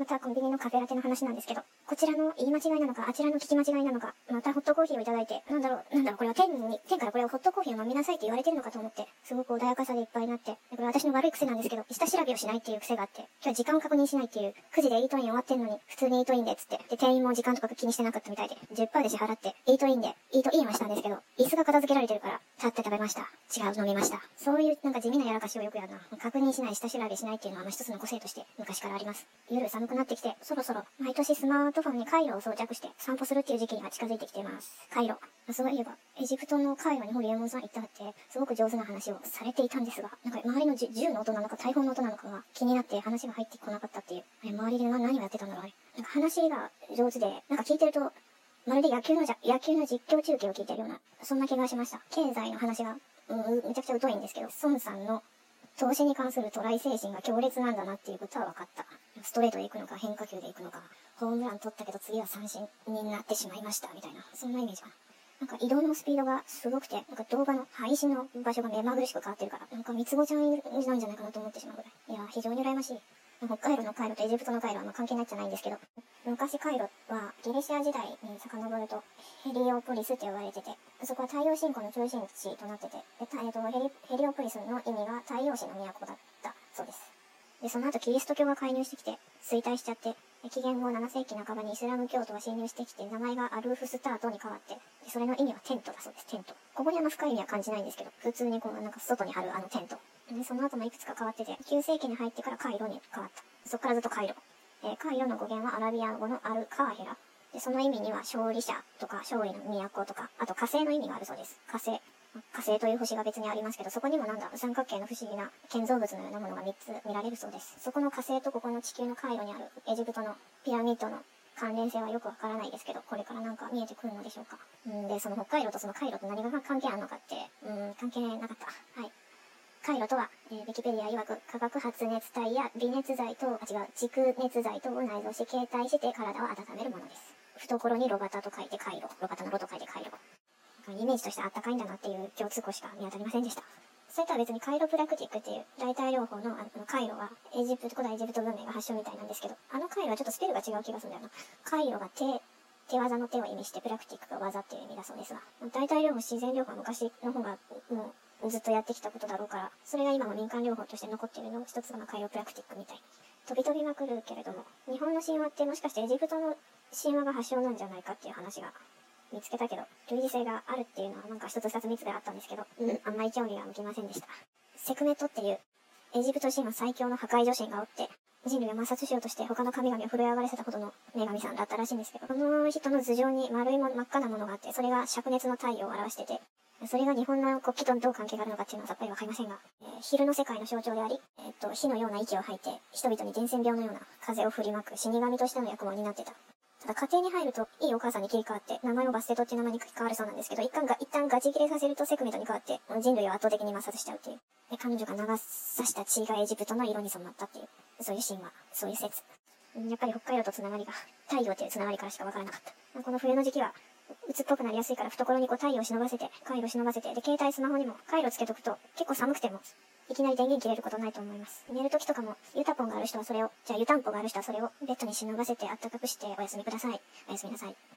またコンビニのカフェラテの話なんですけど、こちらの言い間違いなのか、あちらの聞き間違いなのか、またホットコーヒーをいただいて、なんだろう、なんだろう、これは天に、天からこれをホットコーヒーを飲みなさいって言われてるのかと思って、すごく穏やかさでいっぱいになって、これ私の悪い癖なんですけど、下調べをしないっていう癖があって、今日は時間を確認しないっていう、9時でイートイン終わってんのに、普通にイートインでっつって、で、店員も時間とか気にしてなかったみたいで、10%で支払って、イートインで、イートインはしたんですけど、椅子が片付けられてるから、立って食べました。違う、飲みました。そういうなんか地味なやらかしをよくやるな。確認しない、下調べしないっていうのは、まあ、一つの個性として昔からあります。夜寒くなってきて、そろそろ毎年スマートフォンにカイロを装着して散歩するっていう時期が近づいてきています。カイロ。そういえば、エジプトのカイロにホリエモンさん行ったって、すごく上手な話をされていたんですが、なんか周りの銃の音なのか大砲の音なのかが気になって話が入ってこなかったっていう。あれ、周りで何をやってたんだろうあれ。なんか話が上手で、なんか聞いてると、まるで野球のじゃ、野球の実況中継を聞いてるような、そんな気がしました。経済の話が、うん、めちゃくちゃ疎いんですけど、孫さんの投資に関するトライ精神が強烈なんだなっていうことは分かった。ストレートで行くのか変化球で行くのか、ホームラン取ったけど次は三振になってしまいましたみたいな、そんなイメージかな。なんか移動のスピードがすごくて、なんか動画の配信の場所が目まぐるしく変わってるから、なんか三つ子ちゃんなんじゃないかなと思ってしまうぐらい。いや、非常に羨ましい。北海道の回路とエジプトの回路はま関係ないじゃないんですけど、昔回路はギリシア時代に遡るとヘリオポリスって呼ばれてて、そこは太陽信仰の中心地となってて、でえー、とヘリヘリオポリスの意味が太陽神の都だったそうです。で、その後キリスト教が介入してきて衰退しちゃって、紀元後7世紀半ばにイスラム教徒が侵入してきて、名前がアルーフスタートに変わって、でそれの意味はテントだそうです、テント。ここにあの深い意味は感じないんですけど、普通にこうなんか外に貼るあのテント。で、その後もいくつか変わってて、9世紀に入ってからカイロに変わった。そこからずっとカイロ。えー、カイロの語源はアラビア語のアルカーヘラ。で、その意味には勝利者とか勝利の都とか、あと火星の意味があるそうです。火星。火星という星が別にありますけど、そこにもなんだ、三角形の不思議な建造物のようなものが3つ見られるそうです。そこの火星とここの地球の回路にあるエジプトのピラミッドの関連性はよくわからないですけど、これからなんか見えてくるのでしょうか。うんで、その北海道とその回路と何が関係あるのかって、うん、関係なかった。はい。回路とは、えー、ウィキペディア曰く、化学発熱体や微熱剤等、あ、違う、軸熱剤等を内蔵し、携帯して体を温めるものです。懐にロバタと書いて回路。ロバタのロと書いて回路。イメージとしてあったかいんだなっていう共通項しか見当たりませんでした。それとは別にカイロプラクティックっていう代替療法のあの回路はエジプト、古代エジプト文明が発祥みたいなんですけど、あの回路はちょっとスペルが違う気がするんだよな。回路が手、手技の手を意味してプラクティックが技っていう意味だそうですが、代替療法、自然療法は昔の方がもうずっとやってきたことだろうから、それが今も民間療法として残っているの一つがカイロプラクティックみたい。飛び飛びまくるけれども、日本の神話ってもしかしてエジプトの神話が発祥なんじゃないかっていう話が見つけたけど、類似性があるっていうのはなんか一つ二つ三つであったんですけど、うん、あんまり興味が向きませんでした。セクメトっていう、エジプト神話最強の破壊女神がおって、人類を抹殺しようとして他の神々を震え上がらせたほどの女神さんだったらしいんですけど、この人の頭上に丸いも真っ赤なものがあって、それが灼熱の太陽を表してて、それが日本の国旗とどう関係があるのかっていうのはさっぱりわかりませんが、えー、昼の世界の象徴であり、えー、っと、火のような息を吐いて、人々に伝染病のような風を振りまく死神としての役目を担ってた。ただ家庭に入ると、いいお母さんに切り替わって、名前をバステトっていう名前に変わるそうなんですけど、一旦が、一旦ガチ切れさせるとセクメトに変わって、人類を圧倒的に抹殺しちゃうっていう。で、彼女が流さした血がエジプトの色に染まったっていう、そういう神話、そういう説。やっぱり北海道とつながりが、太陽っていうつながりからしかわからなかった。この冬の時期は、鬱っぽくなりやすいから懐にこう太陽を忍ばせて、回路忍ばせて、で、携帯スマホにも回路つけとくと、結構寒くても、いきなり電源切れることないと思います。寝る時とかも、湯たぽんがある人はそれを、じゃあ湯たんぽがある人はそれをベッドに忍ばせてあったかくしてお休みください。おやすみなさい。